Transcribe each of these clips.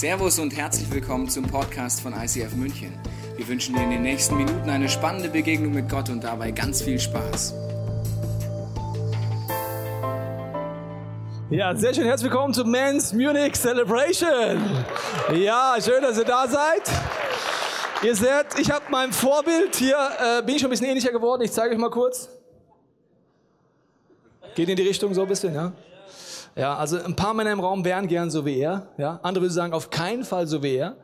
Servus und herzlich willkommen zum Podcast von ICF München. Wir wünschen dir in den nächsten Minuten eine spannende Begegnung mit Gott und dabei ganz viel Spaß. Ja, sehr schön. Herzlich willkommen zum Men's Munich Celebration. Ja, schön, dass ihr da seid. Ihr seht, ich habe mein Vorbild hier, äh, bin ich schon ein bisschen ähnlicher geworden. Ich zeige euch mal kurz. Geht in die Richtung so ein bisschen, ja? Ja, also ein paar Männer im Raum wären gern so wie er. Ja, andere würden sagen, auf keinen Fall so wie er.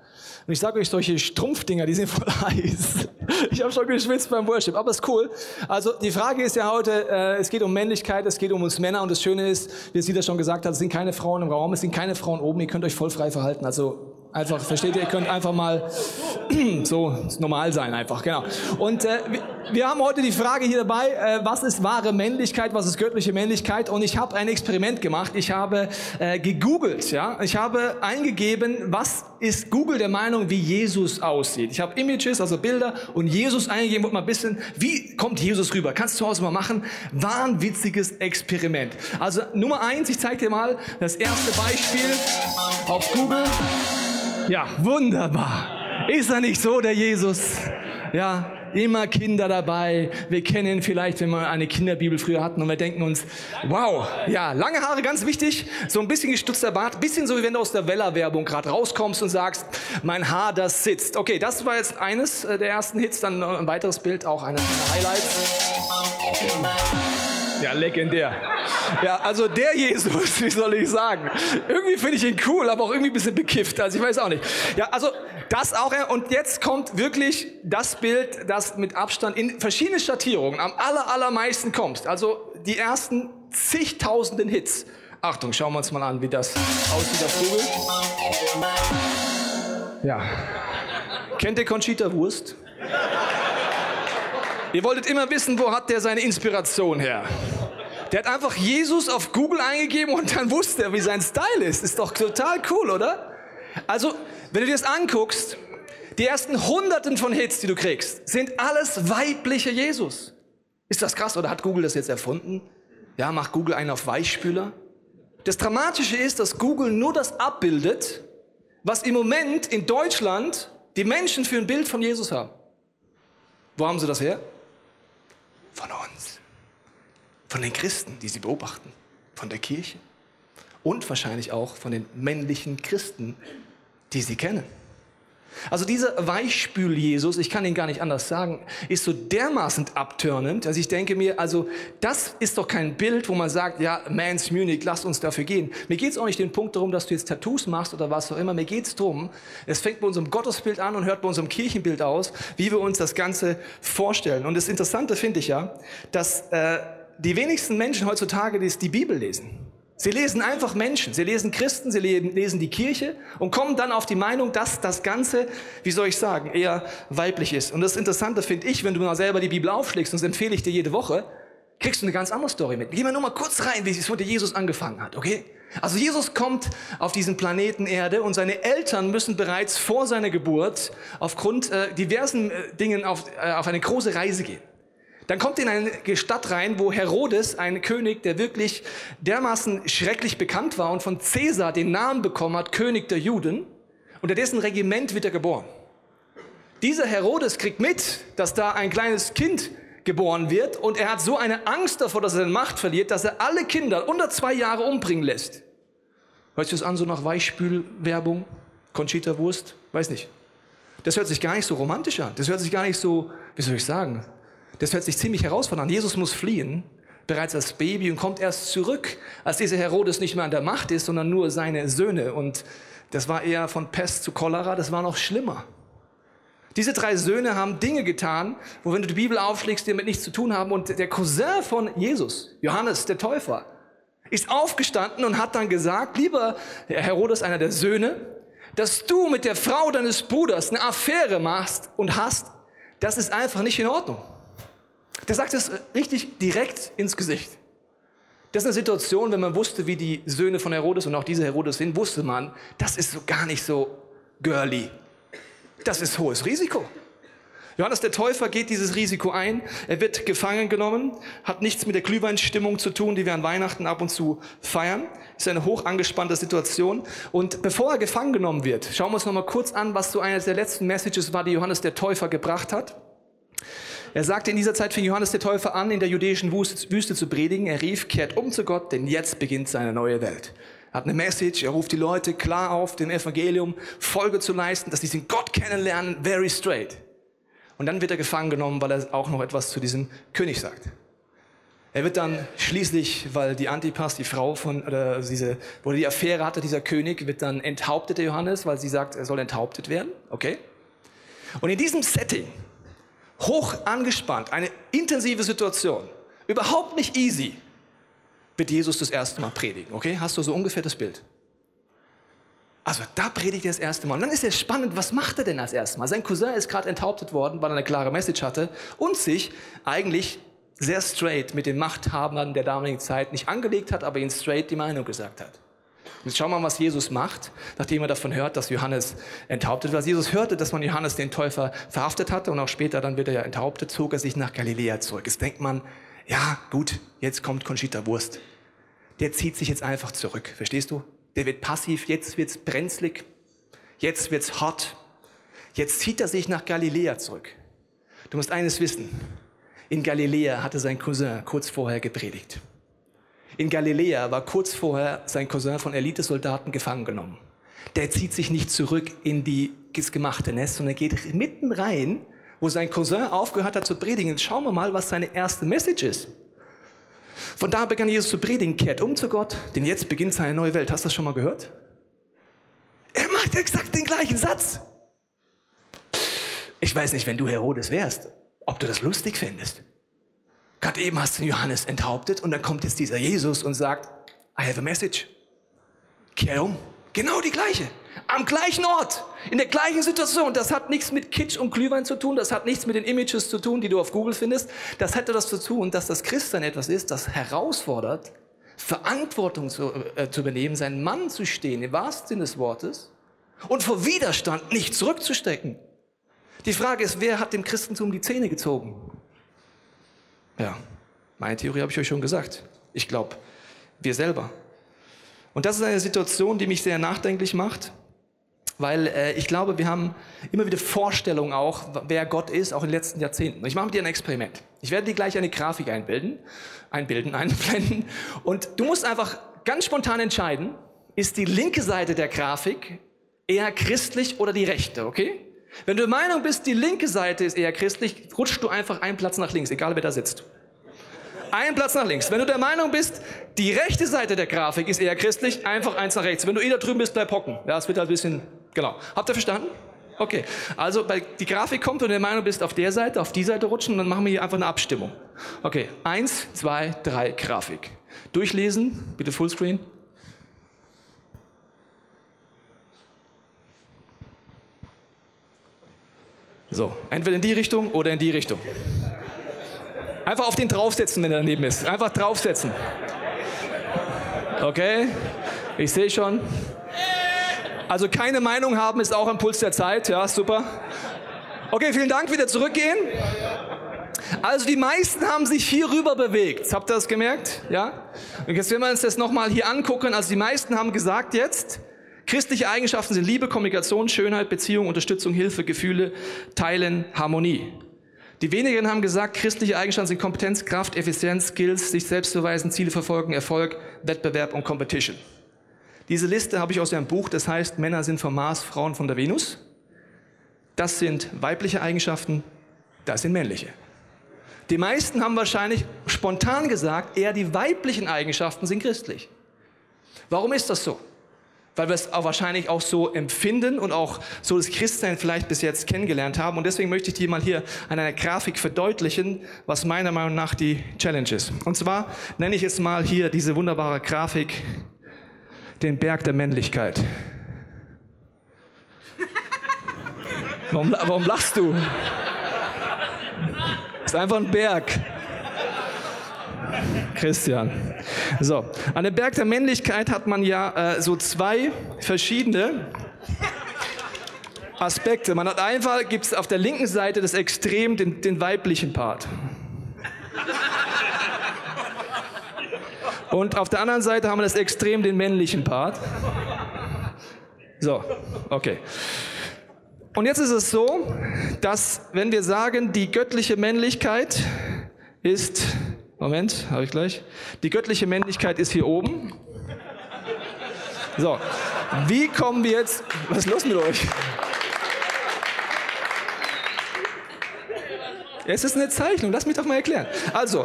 Und ich sage euch, solche Strumpfdinger, die sind voll heiß. Ich habe schon geschwitzt beim Worship, aber ist cool. Also die Frage ist ja heute, äh, es geht um Männlichkeit, es geht um uns Männer und das Schöne ist, wie es wieder schon gesagt hat, es sind keine Frauen im Raum, es sind keine Frauen oben, ihr könnt euch voll frei verhalten. Also Einfach, versteht ihr, ihr könnt einfach mal so normal sein einfach, genau. Und äh, wir haben heute die Frage hier dabei, äh, was ist wahre Männlichkeit, was ist göttliche Männlichkeit? Und ich habe ein Experiment gemacht. Ich habe äh, gegoogelt, ja. Ich habe eingegeben, was ist Google der Meinung, wie Jesus aussieht. Ich habe Images, also Bilder und Jesus eingegeben und mal ein bisschen, wie kommt Jesus rüber? Kannst du zu Hause mal machen. Wahnwitziges Experiment. Also Nummer eins, ich zeige dir mal das erste Beispiel auf Google. Ja, wunderbar. Ist er nicht so, der Jesus? Ja, immer Kinder dabei. Wir kennen vielleicht, wenn wir eine Kinderbibel früher hatten und wir denken uns, wow, ja, lange Haare, ganz wichtig, so ein bisschen gestutzter Bart, bisschen so wie wenn du aus der Weller-Werbung gerade rauskommst und sagst, mein Haar, das sitzt. Okay, das war jetzt eines äh, der ersten Hits, dann ein weiteres Bild, auch eines der Highlights. Ja, legendär. Ja, also der Jesus, wie soll ich sagen? Irgendwie finde ich ihn cool, aber auch irgendwie ein bisschen bekifft. Also ich weiß auch nicht. Ja, also das auch. Und jetzt kommt wirklich das Bild, das mit Abstand in verschiedenen Schattierungen am aller, allermeisten kommt. Also die ersten zigtausenden Hits. Achtung, schauen wir uns mal an, wie das aussieht auf Google. Ja. Kennt ihr Conchita Wurst? Ihr wolltet immer wissen, wo hat der seine Inspiration her? Der hat einfach Jesus auf Google eingegeben und dann wusste er, wie sein Style ist. Ist doch total cool, oder? Also, wenn du dir das anguckst, die ersten Hunderten von Hits, die du kriegst, sind alles weibliche Jesus. Ist das krass oder hat Google das jetzt erfunden? Ja, macht Google einen auf Weichspüler? Das Dramatische ist, dass Google nur das abbildet, was im Moment in Deutschland die Menschen für ein Bild von Jesus haben. Wo haben sie das her? Von uns. Von den Christen, die sie beobachten. Von der Kirche. Und wahrscheinlich auch von den männlichen Christen, die sie kennen. Also dieser Weichspül-Jesus, ich kann ihn gar nicht anders sagen, ist so dermaßen abturnend, dass ich denke mir, also das ist doch kein Bild, wo man sagt, ja, Mans Munich, lass uns dafür gehen. Mir geht es auch nicht den Punkt darum, dass du jetzt Tattoos machst oder was auch immer. Mir geht es darum, es fängt bei unserem Gottesbild an und hört bei unserem Kirchenbild aus, wie wir uns das Ganze vorstellen. Und das Interessante finde ich ja, dass äh, die wenigsten Menschen heutzutage die, die Bibel lesen. Sie lesen einfach Menschen, sie lesen Christen, sie lesen die Kirche und kommen dann auf die Meinung, dass das Ganze, wie soll ich sagen, eher weiblich ist. Und das Interessante finde ich, wenn du mal selber die Bibel aufschlägst, und das empfehle ich dir jede Woche, kriegst du eine ganz andere Story mit. Gehen wir nur mal kurz rein, wie es mit Jesus angefangen hat, okay? Also Jesus kommt auf diesen Planeten Erde und seine Eltern müssen bereits vor seiner Geburt aufgrund äh, diversen äh, Dingen auf, äh, auf eine große Reise gehen. Dann kommt in eine Stadt rein, wo Herodes, ein König, der wirklich dermaßen schrecklich bekannt war und von Caesar den Namen bekommen hat, König der Juden, unter dessen Regiment wird er geboren. Dieser Herodes kriegt mit, dass da ein kleines Kind geboren wird und er hat so eine Angst davor, dass er seine Macht verliert, dass er alle Kinder unter zwei Jahre umbringen lässt. Hört sich das an, so nach Weichspülwerbung? Conchita Wurst? Weiß nicht. Das hört sich gar nicht so romantisch an. Das hört sich gar nicht so, wie soll ich sagen, das hört sich ziemlich herausfordernd an. Jesus muss fliehen, bereits als Baby und kommt erst zurück, als dieser Herodes nicht mehr an der Macht ist, sondern nur seine Söhne. Und das war eher von Pest zu Cholera, das war noch schlimmer. Diese drei Söhne haben Dinge getan, wo wenn du die Bibel aufschlägst, die damit nichts zu tun haben. Und der Cousin von Jesus, Johannes der Täufer, ist aufgestanden und hat dann gesagt, lieber Herodes, einer der Söhne, dass du mit der Frau deines Bruders eine Affäre machst und hast, das ist einfach nicht in Ordnung. Der sagt es richtig direkt ins Gesicht. Das ist eine Situation, wenn man wusste, wie die Söhne von Herodes und auch diese Herodes sind, wusste man, das ist so gar nicht so girly. Das ist hohes Risiko. Johannes der Täufer geht dieses Risiko ein. Er wird gefangen genommen, hat nichts mit der Glühweinstimmung zu tun, die wir an Weihnachten ab und zu feiern. Ist eine hoch angespannte Situation. Und bevor er gefangen genommen wird, schauen wir uns noch mal kurz an, was so eine der letzten Messages war, die Johannes der Täufer gebracht hat. Er sagte, in dieser Zeit fing Johannes der Täufer an, in der jüdischen Wüste zu predigen. Er rief, kehrt um zu Gott, denn jetzt beginnt seine neue Welt. Er hat eine Message, er ruft die Leute klar auf, dem Evangelium Folge zu leisten, dass sie den Gott kennenlernen, very straight. Und dann wird er gefangen genommen, weil er auch noch etwas zu diesem König sagt. Er wird dann schließlich, weil die Antipas, die Frau von, oder diese, wo die Affäre hatte, dieser König, wird dann enthauptet, der Johannes, weil sie sagt, er soll enthauptet werden. Okay? Und in diesem Setting, hoch angespannt, eine intensive Situation, überhaupt nicht easy, wird Jesus das erste Mal predigen. Okay? Hast du so ungefähr das Bild? Also da predigt er das erste Mal. Und dann ist es spannend, was macht er denn als erstes Mal? Sein Cousin ist gerade enthauptet worden, weil er eine klare Message hatte und sich eigentlich sehr straight mit den Machthabern der damaligen Zeit nicht angelegt hat, aber ihnen straight die Meinung gesagt hat. Jetzt schauen wir mal, was Jesus macht, nachdem er davon hört, dass Johannes enthauptet. Als Jesus hörte, dass man Johannes den Täufer verhaftet hatte und auch später dann wird er ja enthauptet, zog er sich nach Galiläa zurück. Jetzt denkt man, ja gut, jetzt kommt Conchita Wurst. Der zieht sich jetzt einfach zurück, verstehst du? der wird passiv, jetzt wird's brenzlig, jetzt wird's hot, jetzt zieht er sich nach Galiläa zurück. Du musst eines wissen, in Galiläa hatte sein Cousin kurz vorher gepredigt. In Galiläa war kurz vorher sein Cousin von Elitesoldaten gefangen genommen. Der zieht sich nicht zurück in die, das gemachte Nest, sondern geht mitten rein, wo sein Cousin aufgehört hat zu predigen. schauen wir mal, was seine erste Message ist. Von da begann Jesus zu predigen, kehrt um zu Gott, denn jetzt beginnt seine neue Welt. Hast du das schon mal gehört? Er macht exakt den gleichen Satz. Ich weiß nicht, wenn du Herodes wärst, ob du das lustig findest. Gerade eben hast du Johannes enthauptet und dann kommt jetzt dieser Jesus und sagt, I have a message. Kehr um. Genau die gleiche. Am gleichen Ort, in der gleichen Situation. Das hat nichts mit Kitsch und Glühwein zu tun, das hat nichts mit den Images zu tun, die du auf Google findest. Das hätte das zu tun, dass das Christsein etwas ist, das herausfordert, Verantwortung zu, äh, zu übernehmen, seinen Mann zu stehen, im wahrsten Sinne des Wortes, und vor Widerstand nicht zurückzustecken. Die Frage ist, wer hat dem Christentum die Zähne gezogen? Ja, meine Theorie habe ich euch schon gesagt. Ich glaube, wir selber. Und das ist eine Situation, die mich sehr nachdenklich macht, weil äh, ich glaube, wir haben immer wieder Vorstellungen auch, wer Gott ist, auch in den letzten Jahrzehnten. Ich mache mit dir ein Experiment. Ich werde dir gleich eine Grafik einbilden, einbilden, einblenden. Und du musst einfach ganz spontan entscheiden, ist die linke Seite der Grafik eher christlich oder die rechte, okay? Wenn du der Meinung bist, die linke Seite ist eher christlich, rutschst du einfach einen Platz nach links, egal wer da sitzt. Ein Platz nach links. Wenn du der Meinung bist, die rechte Seite der Grafik ist eher christlich, einfach eins nach rechts. Wenn du eh da drüben bist, bleib hocken. Ja, es wird halt ein bisschen, genau. Habt ihr verstanden? Okay. Also, bei, die Grafik kommt und du der Meinung bist, auf der Seite, auf die Seite rutschen, dann machen wir hier einfach eine Abstimmung. Okay. Eins, zwei, drei, Grafik. Durchlesen, bitte Fullscreen. So, entweder in die Richtung oder in die Richtung. Einfach auf den draufsetzen, wenn er daneben ist. Einfach draufsetzen. Okay? Ich sehe schon. Also keine Meinung haben ist auch ein Puls der Zeit. Ja, super. Okay, vielen Dank. Wieder zurückgehen. Also die meisten haben sich hier rüber bewegt. Habt ihr das gemerkt? Ja? Und jetzt werden wir uns das nochmal hier angucken. Also die meisten haben gesagt jetzt, christliche Eigenschaften sind Liebe, Kommunikation, Schönheit, Beziehung, Unterstützung, Hilfe, Gefühle, Teilen, Harmonie. Die wenigen haben gesagt, christliche Eigenschaften sind Kompetenz, Kraft, Effizienz, Skills, sich selbst beweisen, Ziele verfolgen, Erfolg, Wettbewerb und Competition. Diese Liste habe ich aus einem Buch, das heißt Männer sind vom Mars, Frauen von der Venus. Das sind weibliche Eigenschaften, das sind männliche. Die meisten haben wahrscheinlich spontan gesagt, eher die weiblichen Eigenschaften sind christlich. Warum ist das so? Weil wir es auch wahrscheinlich auch so empfinden und auch so das Christsein vielleicht bis jetzt kennengelernt haben. Und deswegen möchte ich dir mal hier an einer Grafik verdeutlichen, was meiner Meinung nach die Challenge ist. Und zwar nenne ich es mal hier diese wunderbare Grafik, den Berg der Männlichkeit. Warum, warum lachst du? Das ist einfach ein Berg. Christian. So, an dem Berg der Männlichkeit hat man ja äh, so zwei verschiedene Aspekte. Man hat einfach, gibt es auf der linken Seite das Extrem, den, den weiblichen Part. Und auf der anderen Seite haben wir das Extrem, den männlichen Part. So, okay. Und jetzt ist es so, dass wenn wir sagen, die göttliche Männlichkeit ist, Moment, habe ich gleich, die göttliche Männlichkeit ist hier oben. So, wie kommen wir jetzt, was ist los mit euch? Es ist eine Zeichnung, lass mich doch mal erklären. Also,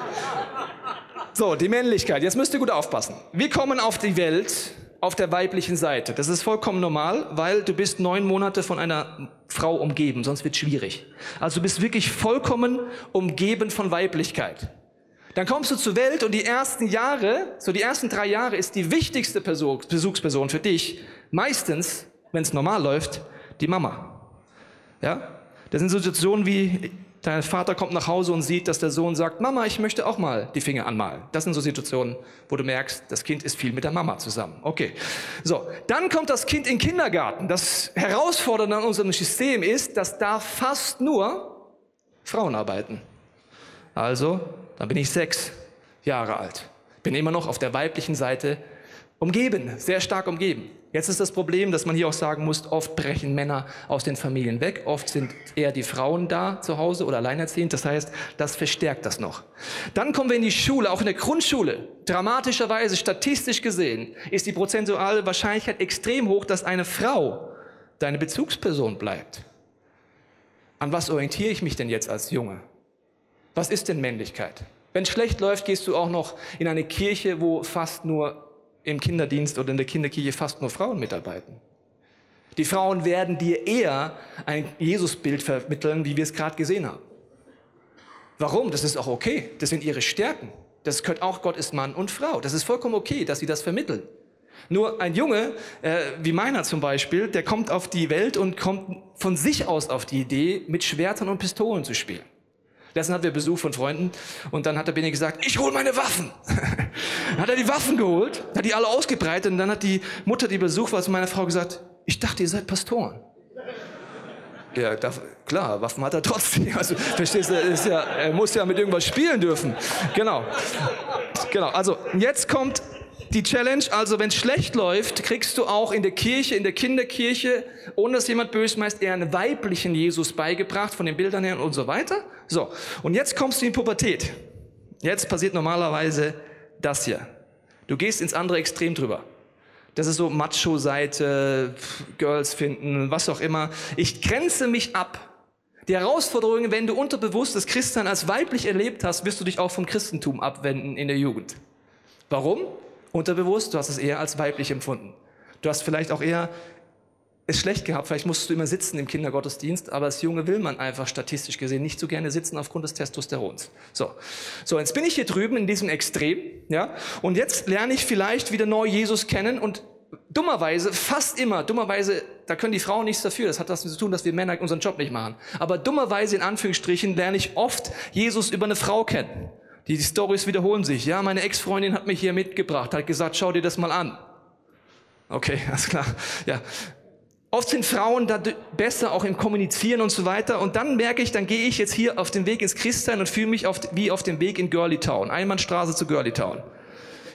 so, die Männlichkeit. Jetzt müsst ihr gut aufpassen. Wir kommen auf die Welt auf der weiblichen Seite. Das ist vollkommen normal, weil du bist neun Monate von einer Frau umgeben, sonst wird schwierig. Also du bist wirklich vollkommen umgeben von Weiblichkeit. Dann kommst du zur Welt und die ersten Jahre, so die ersten drei Jahre ist die wichtigste Besuchsperson für dich meistens, wenn es normal läuft, die Mama. Ja? Das sind Situationen wie Dein Vater kommt nach Hause und sieht, dass der Sohn sagt, Mama, ich möchte auch mal die Finger anmalen. Das sind so Situationen, wo du merkst, das Kind ist viel mit der Mama zusammen. Okay. So. Dann kommt das Kind in den Kindergarten. Das Herausfordernde an unserem System ist, dass da fast nur Frauen arbeiten. Also, dann bin ich sechs Jahre alt. Bin immer noch auf der weiblichen Seite umgeben, sehr stark umgeben. Jetzt ist das Problem, dass man hier auch sagen muss, oft brechen Männer aus den Familien weg, oft sind eher die Frauen da zu Hause oder alleinerziehend. Das heißt, das verstärkt das noch. Dann kommen wir in die Schule, auch in der Grundschule. Dramatischerweise, statistisch gesehen, ist die prozentuale Wahrscheinlichkeit extrem hoch, dass eine Frau deine Bezugsperson bleibt. An was orientiere ich mich denn jetzt als Junge? Was ist denn Männlichkeit? Wenn es schlecht läuft, gehst du auch noch in eine Kirche, wo fast nur im Kinderdienst oder in der Kinderkirche fast nur Frauen mitarbeiten. Die Frauen werden dir eher ein Jesusbild vermitteln, wie wir es gerade gesehen haben. Warum? Das ist auch okay. Das sind ihre Stärken. Das gehört auch, Gott ist Mann und Frau. Das ist vollkommen okay, dass sie das vermitteln. Nur ein Junge, äh, wie meiner zum Beispiel, der kommt auf die Welt und kommt von sich aus auf die Idee, mit Schwertern und Pistolen zu spielen. Letztens hatten wir Besuch von Freunden und dann hat der Benny gesagt, ich hole meine Waffen. dann hat er die Waffen geholt, hat die alle ausgebreitet und dann hat die Mutter, die Besuch war, zu meiner Frau gesagt, ich dachte, ihr seid Pastoren. Ja, da, klar, Waffen hat er trotzdem. Also, verstehst du, ja, er muss ja mit irgendwas spielen dürfen. Genau. Genau, also jetzt kommt die Challenge, also wenn es schlecht läuft, kriegst du auch in der Kirche, in der Kinderkirche, ohne dass jemand böse meint, eher einen weiblichen Jesus beigebracht, von den Bildern her und so weiter. So, und jetzt kommst du in Pubertät. Jetzt passiert normalerweise das hier. Du gehst ins andere Extrem drüber. Das ist so Macho-Seite, Girls finden, was auch immer. Ich grenze mich ab. Die Herausforderung, wenn du unterbewusst das Christsein als weiblich erlebt hast, wirst du dich auch vom Christentum abwenden in der Jugend. Warum? Unterbewusst, du hast es eher als weiblich empfunden. Du hast vielleicht auch eher es schlecht gehabt, vielleicht musst du immer sitzen im Kindergottesdienst, aber als Junge will man einfach statistisch gesehen nicht so gerne sitzen aufgrund des Testosterons. So, so jetzt bin ich hier drüben in diesem Extrem, ja, und jetzt lerne ich vielleicht wieder neu Jesus kennen und dummerweise, fast immer, dummerweise, da können die Frauen nichts dafür, das hat was zu tun, dass wir Männer unseren Job nicht machen, aber dummerweise in Anführungsstrichen lerne ich oft Jesus über eine Frau kennen. Die, Stories wiederholen sich. Ja, meine Ex-Freundin hat mich hier mitgebracht, hat gesagt, schau dir das mal an. Okay, alles klar. Ja. Oft sind Frauen da besser auch im Kommunizieren und so weiter. Und dann merke ich, dann gehe ich jetzt hier auf den Weg ins Christsein und fühle mich auf, wie auf dem Weg in Girly Town. Einbahnstraße zu Girly Town.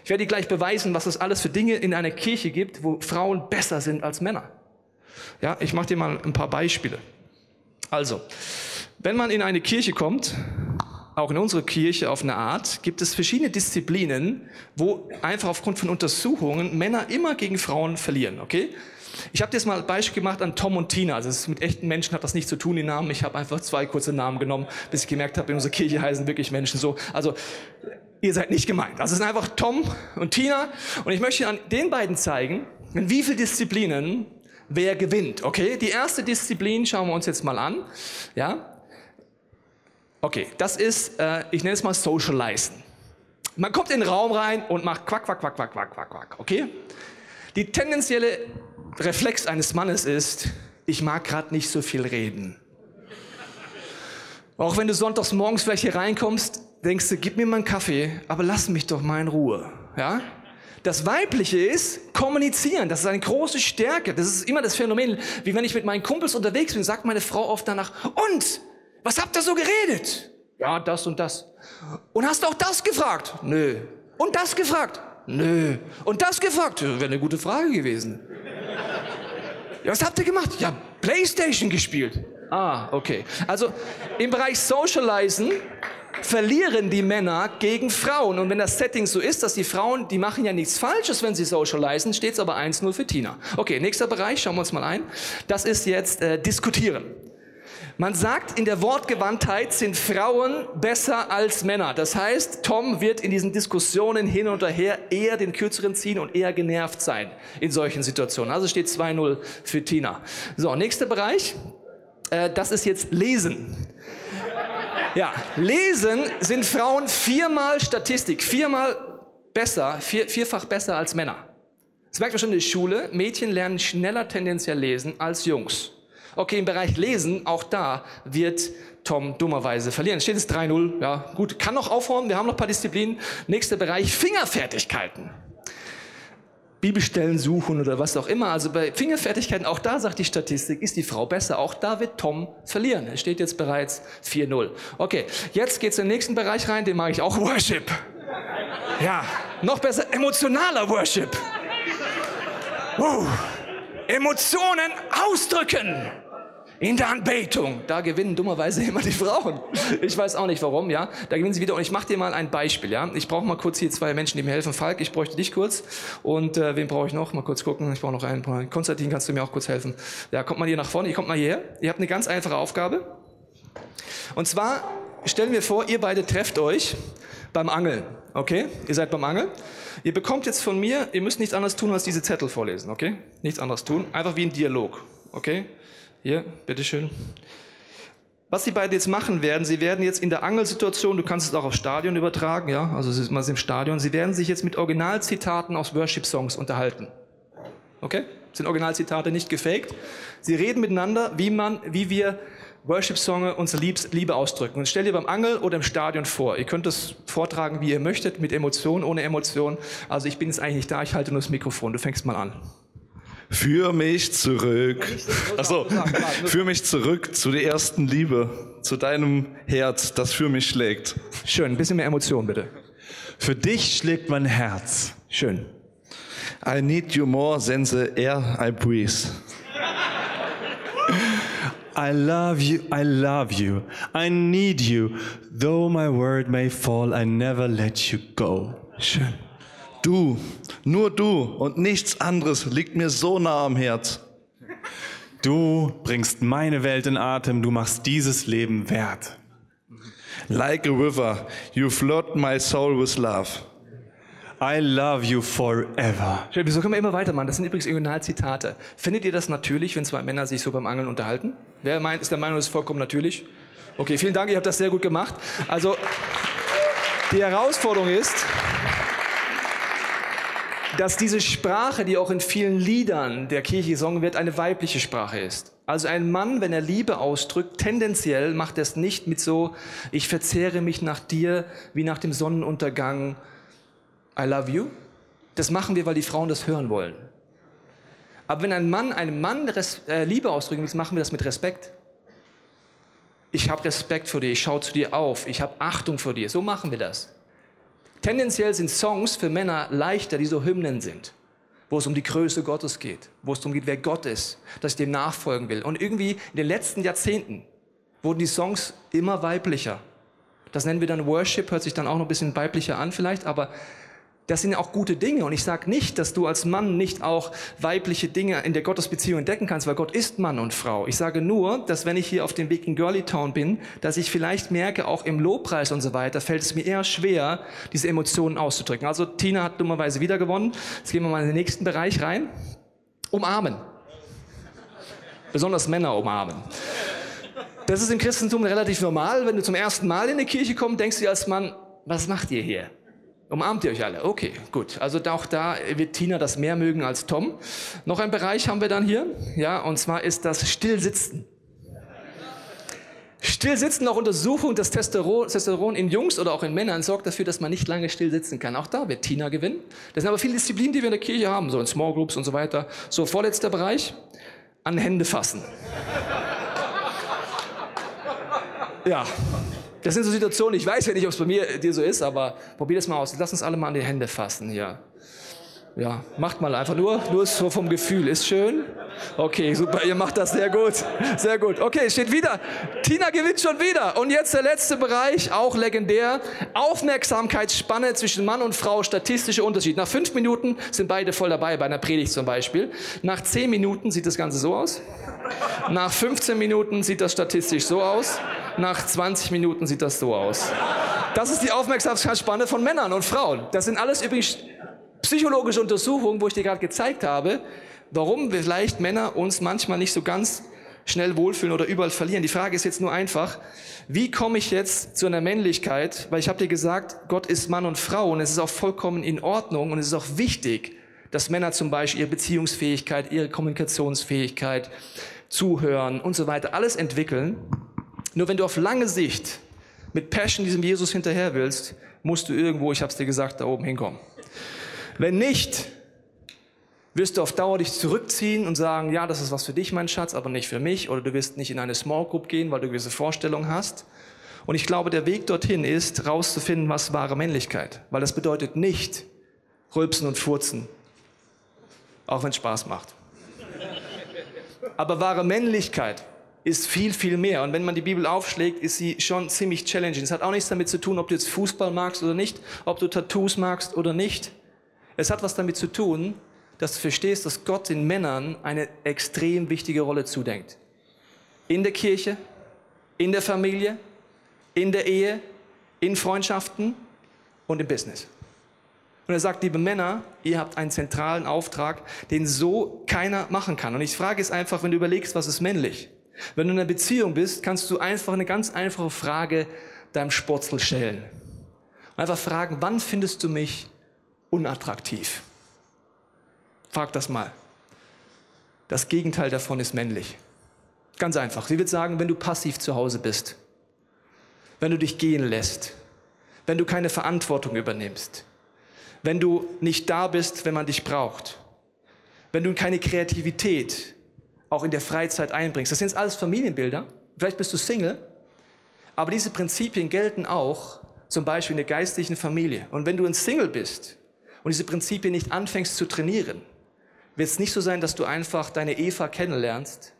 Ich werde dir gleich beweisen, was es alles für Dinge in einer Kirche gibt, wo Frauen besser sind als Männer. Ja, ich mache dir mal ein paar Beispiele. Also, wenn man in eine Kirche kommt, auch in unserer Kirche auf eine Art, gibt es verschiedene Disziplinen, wo einfach aufgrund von Untersuchungen Männer immer gegen Frauen verlieren, okay? Ich habe dir jetzt mal ein Beispiel gemacht an Tom und Tina. Also ist, mit echten Menschen hat das nichts zu tun, die Namen. Ich habe einfach zwei kurze Namen genommen, bis ich gemerkt habe, in unserer Kirche heißen wirklich Menschen so. Also ihr seid nicht gemeint. Also es sind einfach Tom und Tina. Und ich möchte an den beiden zeigen, in wie vielen Disziplinen wer gewinnt. Okay? Die erste Disziplin schauen wir uns jetzt mal an. Ja? Okay, das ist, äh, ich nenne es mal Socializen. Man kommt in den Raum rein und macht quack, quack, quack, quack, quack, quack, quack, okay? Die tendenzielle Reflex eines Mannes ist, ich mag gerade nicht so viel reden. Auch wenn du sonntags morgens vielleicht hier reinkommst, denkst du, gib mir mal einen Kaffee, aber lass mich doch mal in Ruhe, ja? Das Weibliche ist kommunizieren. Das ist eine große Stärke. Das ist immer das Phänomen, wie wenn ich mit meinen Kumpels unterwegs bin, sagt meine Frau oft danach, und, was habt ihr so geredet? Ja, das und das. Und hast du auch das gefragt? Nö. Und das gefragt? Nö. Und das gefragt? Wäre eine gute Frage gewesen. Ja, was habt ihr gemacht? Ja, Playstation gespielt. Ah, okay. Also im Bereich Socializen verlieren die Männer gegen Frauen. Und wenn das Setting so ist, dass die Frauen, die machen ja nichts Falsches, wenn sie socialisen, steht es aber 1-0 für Tina. Okay, nächster Bereich, schauen wir uns mal ein. Das ist jetzt äh, diskutieren. Man sagt, in der Wortgewandtheit sind Frauen besser als Männer. Das heißt, Tom wird in diesen Diskussionen hin und her eher den Kürzeren ziehen und eher genervt sein in solchen Situationen. Also steht 2-0 für Tina. So, nächster Bereich. Äh, das ist jetzt Lesen. Ja, Lesen sind Frauen viermal Statistik, viermal besser, vier, vierfach besser als Männer. Das merkt man schon in der Schule. Mädchen lernen schneller tendenziell lesen als Jungs. Okay, im Bereich Lesen, auch da wird Tom dummerweise verlieren. Steht es 3-0, ja, gut, kann noch aufhören, wir haben noch ein paar Disziplinen. Nächster Bereich, Fingerfertigkeiten. Bibelstellen suchen oder was auch immer. Also bei Fingerfertigkeiten, auch da sagt die Statistik, ist die Frau besser. Auch da wird Tom verlieren. Es steht jetzt bereits 4-0. Okay, jetzt geht's in den nächsten Bereich rein, den mache ich auch Worship. Ja, noch besser, emotionaler Worship. Uh, Emotionen ausdrücken in der Anbetung. Da gewinnen dummerweise immer die Frauen. Ich weiß auch nicht warum, ja. Da gewinnen sie wieder. Und ich mache dir mal ein Beispiel, ja. Ich brauche mal kurz hier zwei Menschen, die mir helfen. Falk, ich bräuchte dich kurz. Und äh, wen brauche ich noch? Mal kurz gucken. Ich brauche noch einen. Konstantin, kannst du mir auch kurz helfen? Ja, kommt mal hier nach vorne. Ihr kommt mal hierher. Ihr habt eine ganz einfache Aufgabe. Und zwar stellen wir vor, ihr beide trefft euch beim Angeln. Okay? Ihr seid beim Angeln. Ihr bekommt jetzt von mir, ihr müsst nichts anderes tun, als diese Zettel vorlesen. Okay? Nichts anderes tun. Einfach wie ein Dialog. Okay? Hier, bitteschön. Was die beiden jetzt machen werden, sie werden jetzt in der Angelsituation, du kannst es auch aufs Stadion übertragen, ja, also es ist im Stadion, sie werden sich jetzt mit Originalzitaten aus Worship-Songs unterhalten. Okay? Das sind Originalzitate nicht gefaked. Sie reden miteinander, wie man, wie wir Worship-Songs unsere Liebe ausdrücken. Und stell dir beim Angel oder im Stadion vor. Ihr könnt es vortragen, wie ihr möchtet, mit Emotion, ohne Emotion. Also ich bin jetzt eigentlich nicht da, ich halte nur das Mikrofon. Du fängst mal an. Führ mich zurück. Achso, führ mich zurück zu der ersten Liebe, zu deinem Herz, das für mich schlägt. Schön, ein bisschen mehr Emotion bitte. Für dich schlägt mein Herz. Schön. I need you more than the air I breathe. I love you, I love you, I need you. Though my word may fall, I never let you go. Schön. Du, nur du und nichts anderes liegt mir so nah am Herz. Du bringst meine Welt in Atem, du machst dieses Leben wert. Like a river, you flood my soul with love. I love you forever. Schön, wieso können wir immer weitermachen? Das sind übrigens Originalzitate. Findet ihr das natürlich, wenn zwei Männer sich so beim Angeln unterhalten? Wer meint, ist der Meinung, das ist vollkommen natürlich? Okay, vielen Dank, ihr habt das sehr gut gemacht. Also, die Herausforderung ist, dass diese Sprache, die auch in vielen Liedern der Kirche gesungen wird, eine weibliche Sprache ist. Also ein Mann, wenn er Liebe ausdrückt, tendenziell macht er es nicht mit so, ich verzehre mich nach dir wie nach dem Sonnenuntergang, I love you. Das machen wir, weil die Frauen das hören wollen. Aber wenn ein Mann einem Mann äh, Liebe ausdrücken will, machen wir das mit Respekt. Ich habe Respekt vor dir, ich schaue zu dir auf, ich habe Achtung vor dir. So machen wir das. Tendenziell sind Songs für Männer leichter, die so Hymnen sind, wo es um die Größe Gottes geht, wo es darum geht, wer Gott ist, dass ich dem nachfolgen will. Und irgendwie in den letzten Jahrzehnten wurden die Songs immer weiblicher. Das nennen wir dann Worship, hört sich dann auch noch ein bisschen weiblicher an vielleicht, aber das sind auch gute Dinge. Und ich sage nicht, dass du als Mann nicht auch weibliche Dinge in der Gottesbeziehung entdecken kannst, weil Gott ist Mann und Frau. Ich sage nur, dass wenn ich hier auf dem Weg in Girly Town bin, dass ich vielleicht merke, auch im Lobpreis und so weiter, fällt es mir eher schwer, diese Emotionen auszudrücken. Also Tina hat dummerweise wieder gewonnen. Jetzt gehen wir mal in den nächsten Bereich rein. Umarmen. Besonders Männer umarmen. Das ist im Christentum relativ normal. Wenn du zum ersten Mal in die Kirche kommst, denkst du dir als Mann, was macht ihr hier? Umarmt ihr euch alle? Okay, gut. Also auch da wird Tina das mehr mögen als Tom. Noch ein Bereich haben wir dann hier, ja, und zwar ist das Stillsitzen. Still sitzen nach Untersuchung des Testosteron, Testosteron in Jungs oder auch in Männern sorgt dafür, dass man nicht lange still sitzen kann. Auch da wird Tina gewinnen. Das sind aber viele Disziplinen, die wir in der Kirche haben, so in Small Groups und so weiter. So, vorletzter Bereich, an Hände fassen. Ja, das sind so Situationen, ich weiß ja nicht, ob es bei mir dir so ist, aber probier das mal aus. Lass uns alle mal an die Hände fassen hier. Ja, macht mal einfach nur, nur so vom Gefühl. Ist schön? Okay, super, ihr macht das sehr gut. Sehr gut. Okay, steht wieder. Tina gewinnt schon wieder. Und jetzt der letzte Bereich, auch legendär. Aufmerksamkeitsspanne zwischen Mann und Frau, statistische Unterschied. Nach fünf Minuten sind beide voll dabei, bei einer Predigt zum Beispiel. Nach zehn Minuten sieht das Ganze so aus. Nach 15 Minuten sieht das statistisch so aus. Nach 20 Minuten sieht das so aus. Das ist die Aufmerksamkeitsspanne von Männern und Frauen. Das sind alles übrigens psychologische Untersuchungen, wo ich dir gerade gezeigt habe, warum vielleicht Männer uns manchmal nicht so ganz schnell wohlfühlen oder überall verlieren. Die Frage ist jetzt nur einfach, wie komme ich jetzt zu einer Männlichkeit? Weil ich habe dir gesagt, Gott ist Mann und Frau und es ist auch vollkommen in Ordnung und es ist auch wichtig, dass Männer zum Beispiel ihre Beziehungsfähigkeit, ihre Kommunikationsfähigkeit, Zuhören und so weiter alles entwickeln. Nur wenn du auf lange Sicht mit Passion diesem Jesus hinterher willst, musst du irgendwo, ich habe es dir gesagt, da oben hinkommen. Wenn nicht, wirst du auf Dauer dich zurückziehen und sagen, ja, das ist was für dich, mein Schatz, aber nicht für mich. Oder du wirst nicht in eine Small Group gehen, weil du gewisse Vorstellungen hast. Und ich glaube, der Weg dorthin ist, rauszufinden, was wahre Männlichkeit. Weil das bedeutet nicht rülpsen und furzen. Auch wenn es Spaß macht. Aber wahre Männlichkeit ist viel, viel mehr. Und wenn man die Bibel aufschlägt, ist sie schon ziemlich challenging. Es hat auch nichts damit zu tun, ob du jetzt Fußball magst oder nicht, ob du Tattoos magst oder nicht. Es hat was damit zu tun, dass du verstehst, dass Gott den Männern eine extrem wichtige Rolle zudenkt. In der Kirche, in der Familie, in der Ehe, in Freundschaften und im Business. Und er sagt, liebe Männer, ihr habt einen zentralen Auftrag, den so keiner machen kann. Und ich frage es einfach, wenn du überlegst, was ist männlich? Wenn du in einer Beziehung bist, kannst du einfach eine ganz einfache Frage deinem Sportzel stellen. Und einfach fragen, wann findest du mich unattraktiv? Frag das mal. Das Gegenteil davon ist männlich. Ganz einfach. Sie wird sagen, wenn du passiv zu Hause bist, wenn du dich gehen lässt, wenn du keine Verantwortung übernimmst, wenn du nicht da bist, wenn man dich braucht, wenn du keine Kreativität auch in der Freizeit einbringst. Das sind alles Familienbilder. Vielleicht bist du Single, aber diese Prinzipien gelten auch zum Beispiel in der geistlichen Familie. Und wenn du ein Single bist und diese Prinzipien nicht anfängst zu trainieren, wird es nicht so sein, dass du einfach deine Eva kennenlernst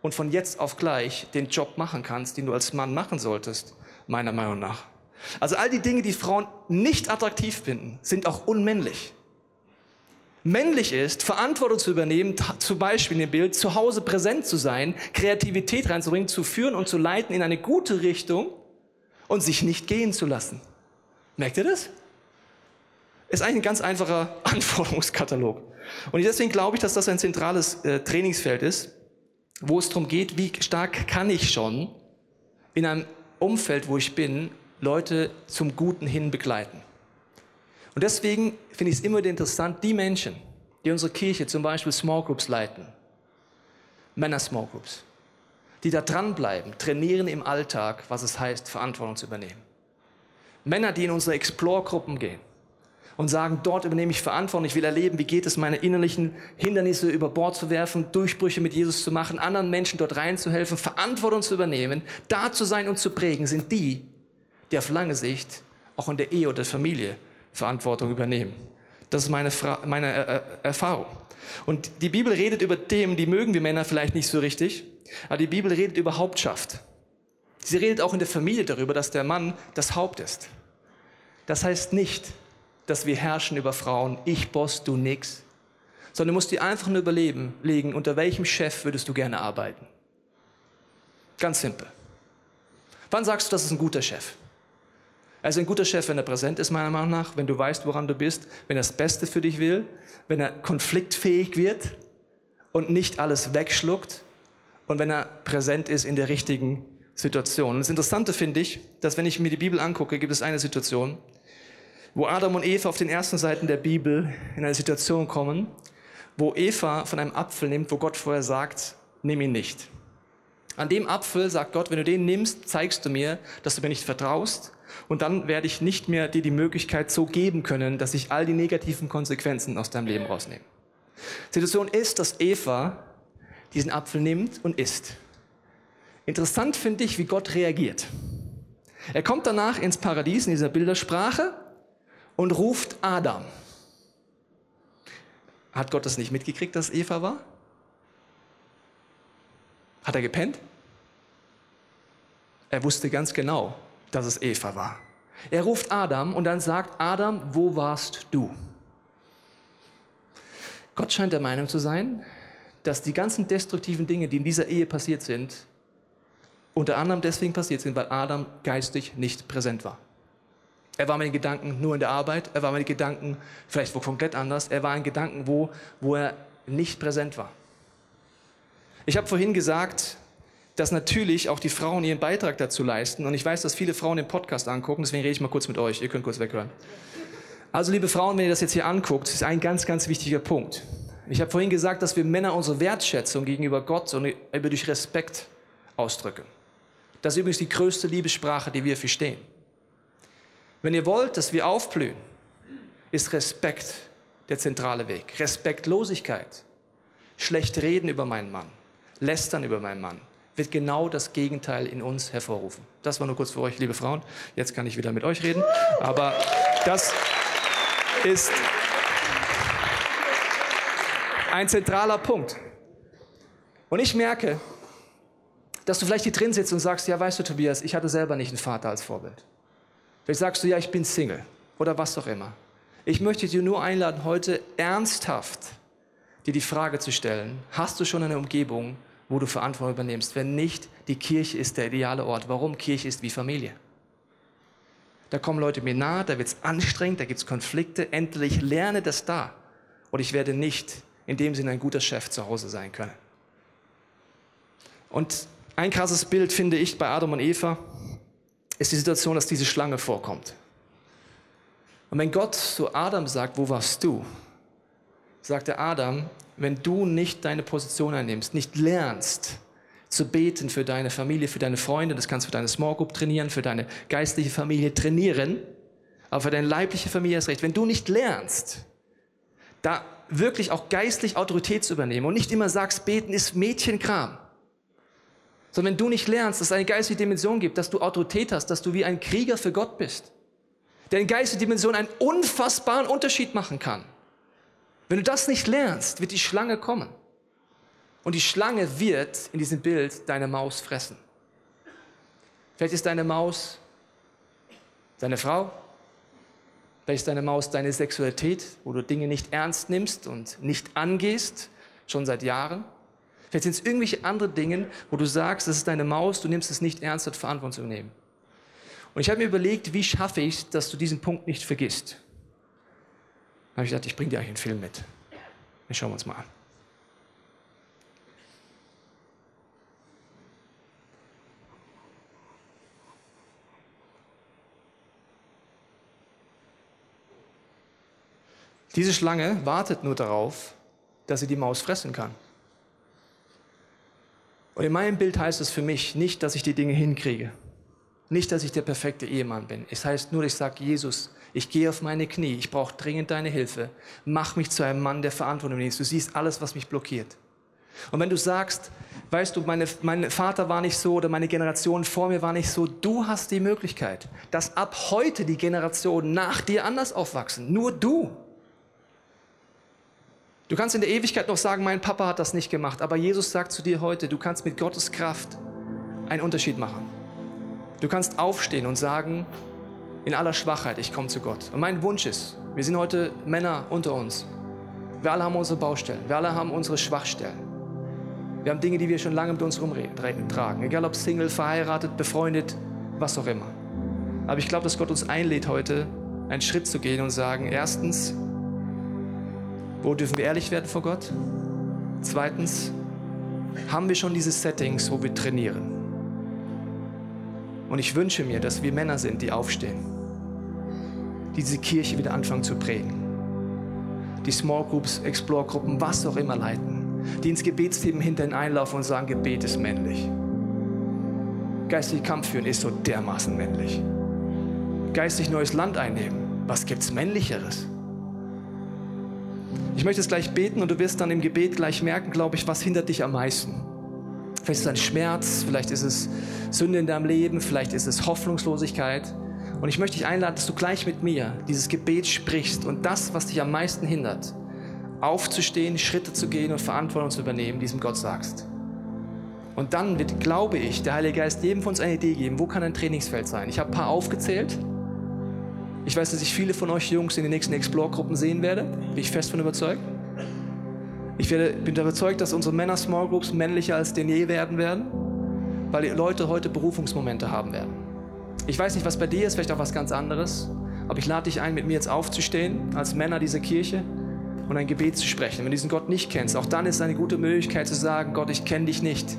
und von jetzt auf gleich den Job machen kannst, den du als Mann machen solltest, meiner Meinung nach. Also all die Dinge, die Frauen nicht attraktiv finden, sind auch unmännlich. Männlich ist, Verantwortung zu übernehmen, zum Beispiel in dem Bild, zu Hause präsent zu sein, Kreativität reinzubringen, zu führen und zu leiten in eine gute Richtung und sich nicht gehen zu lassen. Merkt ihr das? Ist eigentlich ein ganz einfacher Anforderungskatalog. Und deswegen glaube ich, dass das ein zentrales äh, Trainingsfeld ist, wo es darum geht, wie stark kann ich schon in einem Umfeld, wo ich bin, Leute zum Guten hin begleiten. Und deswegen finde ich es immer interessant, die Menschen, die unsere Kirche zum Beispiel Small Groups leiten, Männer Small Groups, die da dranbleiben, trainieren im Alltag, was es heißt, Verantwortung zu übernehmen. Männer, die in unsere Explore-Gruppen gehen, und sagen, dort übernehme ich Verantwortung, ich will erleben, wie geht es, meine innerlichen Hindernisse über Bord zu werfen, Durchbrüche mit Jesus zu machen, anderen Menschen dort reinzuhelfen, Verantwortung zu übernehmen, da zu sein und zu prägen, sind die, die auf lange Sicht auch in der Ehe oder der Familie Verantwortung übernehmen. Das ist meine, Fra meine äh, äh, Erfahrung. Und die Bibel redet über Themen, die mögen wir Männer vielleicht nicht so richtig, aber die Bibel redet über Hauptschaft. Sie redet auch in der Familie darüber, dass der Mann das Haupt ist. Das heißt nicht, dass wir herrschen über Frauen, ich Boss, du nix, sondern du musst dir einfach nur überlegen, legen, unter welchem Chef würdest du gerne arbeiten. Ganz simpel. Wann sagst du, das ist ein guter Chef? Ist ein guter Chef, wenn er präsent ist, meiner Meinung nach, wenn du weißt, woran du bist, wenn er das Beste für dich will, wenn er konfliktfähig wird und nicht alles wegschluckt und wenn er präsent ist in der richtigen Situation. Und das Interessante finde ich, dass wenn ich mir die Bibel angucke, gibt es eine Situation, wo Adam und Eva auf den ersten Seiten der Bibel in eine Situation kommen, wo Eva von einem Apfel nimmt, wo Gott vorher sagt, nimm ihn nicht. An dem Apfel sagt Gott, wenn du den nimmst, zeigst du mir, dass du mir nicht vertraust. Und dann werde ich nicht mehr dir die Möglichkeit so geben können, dass ich all die negativen Konsequenzen aus deinem Leben rausnehme. Situation ist, dass Eva diesen Apfel nimmt und isst. Interessant finde ich, wie Gott reagiert. Er kommt danach ins Paradies in dieser Bildersprache und ruft Adam. Hat Gott das nicht mitgekriegt, dass Eva war? Hat er gepennt? Er wusste ganz genau, dass es Eva war. Er ruft Adam und dann sagt Adam, wo warst du? Gott scheint der Meinung zu sein, dass die ganzen destruktiven Dinge, die in dieser Ehe passiert sind, unter anderem deswegen passiert sind, weil Adam geistig nicht präsent war. Er war mit den Gedanken nur in der Arbeit, er war mit den Gedanken vielleicht wo komplett anders, er war in Gedanken, wo, wo er nicht präsent war. Ich habe vorhin gesagt, dass natürlich auch die Frauen ihren Beitrag dazu leisten. Und ich weiß, dass viele Frauen den Podcast angucken, deswegen rede ich mal kurz mit euch. Ihr könnt kurz weghören. Also, liebe Frauen, wenn ihr das jetzt hier anguckt, ist ein ganz, ganz wichtiger Punkt. Ich habe vorhin gesagt, dass wir Männer unsere Wertschätzung gegenüber Gott und über durch Respekt ausdrücken. Das ist übrigens die größte Liebessprache, die wir verstehen. Wenn ihr wollt, dass wir aufblühen, ist Respekt der zentrale Weg. Respektlosigkeit, schlecht reden über meinen Mann, lästern über meinen Mann, wird genau das Gegenteil in uns hervorrufen. Das war nur kurz für euch, liebe Frauen. Jetzt kann ich wieder mit euch reden. Aber das ist ein zentraler Punkt. Und ich merke, dass du vielleicht hier drin sitzt und sagst, ja, weißt du, Tobias, ich hatte selber nicht einen Vater als Vorbild. Vielleicht sagst du, ja, ich bin Single oder was auch immer. Ich möchte dir nur einladen, heute ernsthaft dir die Frage zu stellen, hast du schon eine Umgebung, wo du Verantwortung übernimmst? Wenn nicht, die Kirche ist der ideale Ort. Warum? Kirche ist wie Familie. Da kommen Leute mir nahe, da wird es anstrengend, da gibt es Konflikte. Endlich lerne das da. Und ich werde nicht in dem Sinne ein guter Chef zu Hause sein können. Und ein krasses Bild finde ich bei Adam und Eva ist die Situation, dass diese Schlange vorkommt. Und wenn Gott zu Adam sagt, wo warst du? sagte Adam, wenn du nicht deine Position einnimmst, nicht lernst zu beten für deine Familie, für deine Freunde, das kannst du für deine Small Group trainieren, für deine geistliche Familie trainieren, aber für deine leibliche Familie ist recht. Wenn du nicht lernst, da wirklich auch geistlich Autorität zu übernehmen und nicht immer sagst, beten ist Mädchenkram, sondern wenn du nicht lernst, dass es eine geistliche Dimension gibt, dass du Autorität hast, dass du wie ein Krieger für Gott bist, der in geistliche Dimension einen unfassbaren Unterschied machen kann. Wenn du das nicht lernst, wird die Schlange kommen. Und die Schlange wird in diesem Bild deine Maus fressen. Vielleicht ist deine Maus deine Frau, vielleicht ist deine Maus deine Sexualität, wo du Dinge nicht ernst nimmst und nicht angehst, schon seit Jahren. Vielleicht sind es irgendwelche andere Dinge, wo du sagst, das ist deine Maus, du nimmst es nicht ernst, und Verantwortung zu nehmen. Und ich habe mir überlegt, wie schaffe ich es, dass du diesen Punkt nicht vergisst. Dann habe ich gedacht, ich bringe dir eigentlich einen Film mit. Den schauen wir uns mal an. Diese Schlange wartet nur darauf, dass sie die Maus fressen kann. Und in meinem Bild heißt es für mich nicht, dass ich die Dinge hinkriege. Nicht, dass ich der perfekte Ehemann bin. Es heißt nur, ich sage, Jesus, ich gehe auf meine Knie, ich brauche dringend deine Hilfe. Mach mich zu einem Mann, der Verantwortung nimmt. Du siehst alles, was mich blockiert. Und wenn du sagst, weißt du, meine, mein Vater war nicht so oder meine Generation vor mir war nicht so, du hast die Möglichkeit, dass ab heute die Generationen nach dir anders aufwachsen. Nur du. Du kannst in der Ewigkeit noch sagen, mein Papa hat das nicht gemacht, aber Jesus sagt zu dir heute, du kannst mit Gottes Kraft einen Unterschied machen. Du kannst aufstehen und sagen, in aller Schwachheit, ich komme zu Gott. Und mein Wunsch ist, wir sind heute Männer unter uns. Wir alle haben unsere Baustellen, wir alle haben unsere Schwachstellen. Wir haben Dinge, die wir schon lange mit uns rumtragen. Egal ob Single, verheiratet, befreundet, was auch immer. Aber ich glaube, dass Gott uns einlädt, heute einen Schritt zu gehen und sagen, erstens, wo dürfen wir ehrlich werden vor Gott? Zweitens, haben wir schon diese Settings, wo wir trainieren? Und ich wünsche mir, dass wir Männer sind, die aufstehen die diese Kirche wieder anfangen zu prägen. Die Small Groups, Explore-Gruppen, was auch immer leiten. Die ins Gebetsteam hinterhin einlaufen und sagen, Gebet ist männlich. geistliche Kampf führen ist so dermaßen männlich. Geistig neues Land einnehmen, was gibt's männlicheres? Ich möchte es gleich beten und du wirst dann im Gebet gleich merken, glaube ich, was hindert dich am meisten. Vielleicht ist es ein Schmerz, vielleicht ist es Sünde in deinem Leben, vielleicht ist es Hoffnungslosigkeit. Und ich möchte dich einladen, dass du gleich mit mir dieses Gebet sprichst und das, was dich am meisten hindert, aufzustehen, Schritte zu gehen und Verantwortung zu übernehmen, diesem Gott sagst. Und dann wird, glaube ich, der Heilige Geist jedem von uns eine Idee geben, wo kann ein Trainingsfeld sein. Ich habe ein paar aufgezählt. Ich weiß, dass ich viele von euch Jungs in den nächsten Explore-Gruppen sehen werde. Bin ich fest von überzeugt. Ich werde, bin überzeugt, dass unsere Männer-Small Groups männlicher als denn je werden werden, weil die Leute heute Berufungsmomente haben werden. Ich weiß nicht, was bei dir ist, vielleicht auch was ganz anderes, aber ich lade dich ein, mit mir jetzt aufzustehen, als Männer dieser Kirche und ein Gebet zu sprechen. Wenn du diesen Gott nicht kennst, auch dann ist es eine gute Möglichkeit zu sagen, Gott, ich kenne dich nicht,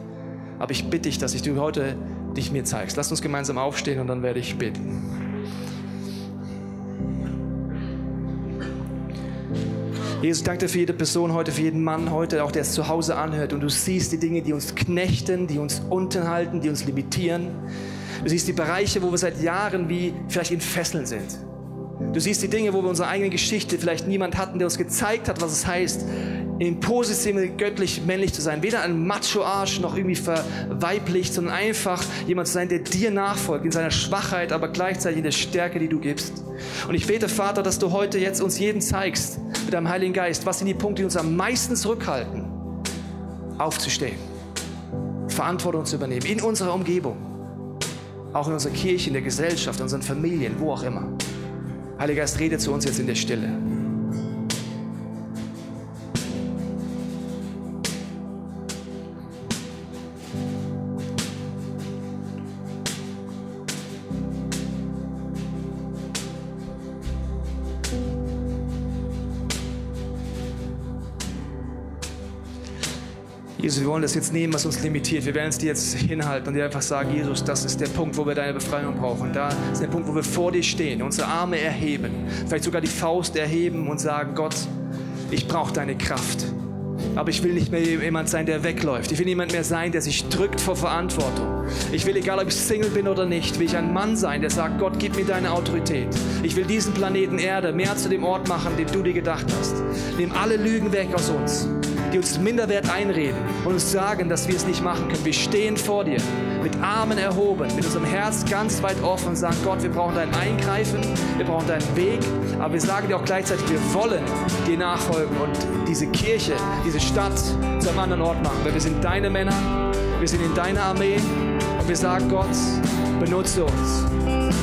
aber ich bitte dich, dass ich du heute dich mir zeigst. Lass uns gemeinsam aufstehen und dann werde ich beten. Jesus, ich danke für jede Person heute, für jeden Mann heute, auch der es zu Hause anhört. Und du siehst die Dinge, die uns knechten, die uns unten halten, die uns limitieren. Du siehst die Bereiche, wo wir seit Jahren wie vielleicht in Fesseln sind. Du siehst die Dinge, wo wir unsere eigene Geschichte vielleicht niemand hatten, der uns gezeigt hat, was es heißt, in Position göttlich männlich zu sein. Weder ein Macho-Arsch noch irgendwie verweiblicht, sondern einfach jemand zu sein, der dir nachfolgt, in seiner Schwachheit, aber gleichzeitig in der Stärke, die du gibst. Und ich bete, Vater, dass du heute jetzt uns jeden zeigst, mit deinem Heiligen Geist, was sind die Punkte, die uns am meisten zurückhalten, aufzustehen, Verantwortung zu übernehmen, in unserer Umgebung, auch in unserer Kirche, in der Gesellschaft, in unseren Familien, wo auch immer. Heiliger Geist, rede zu uns jetzt in der Stille. Jesus, wir wollen das jetzt nehmen, was uns limitiert. Wir werden es dir jetzt hinhalten und dir einfach sagen, Jesus, das ist der Punkt, wo wir deine Befreiung brauchen. Da ist der Punkt, wo wir vor dir stehen, unsere Arme erheben, vielleicht sogar die Faust erheben und sagen, Gott, ich brauche deine Kraft. Aber ich will nicht mehr jemand sein, der wegläuft. Ich will niemand mehr sein, der sich drückt vor Verantwortung. Ich will, egal ob ich Single bin oder nicht, will ich ein Mann sein, der sagt, Gott, gib mir deine Autorität. Ich will diesen Planeten Erde mehr zu dem Ort machen, den du dir gedacht hast. Nimm alle Lügen weg aus uns die uns Minderwert einreden und uns sagen, dass wir es nicht machen können. Wir stehen vor dir mit Armen erhoben, mit unserem Herz ganz weit offen und sagen, Gott, wir brauchen dein Eingreifen, wir brauchen deinen Weg, aber wir sagen dir auch gleichzeitig, wir wollen dir nachfolgen und diese Kirche, diese Stadt zu einem anderen Ort machen, weil wir sind deine Männer, wir sind in deiner Armee und wir sagen, Gott, benutze uns.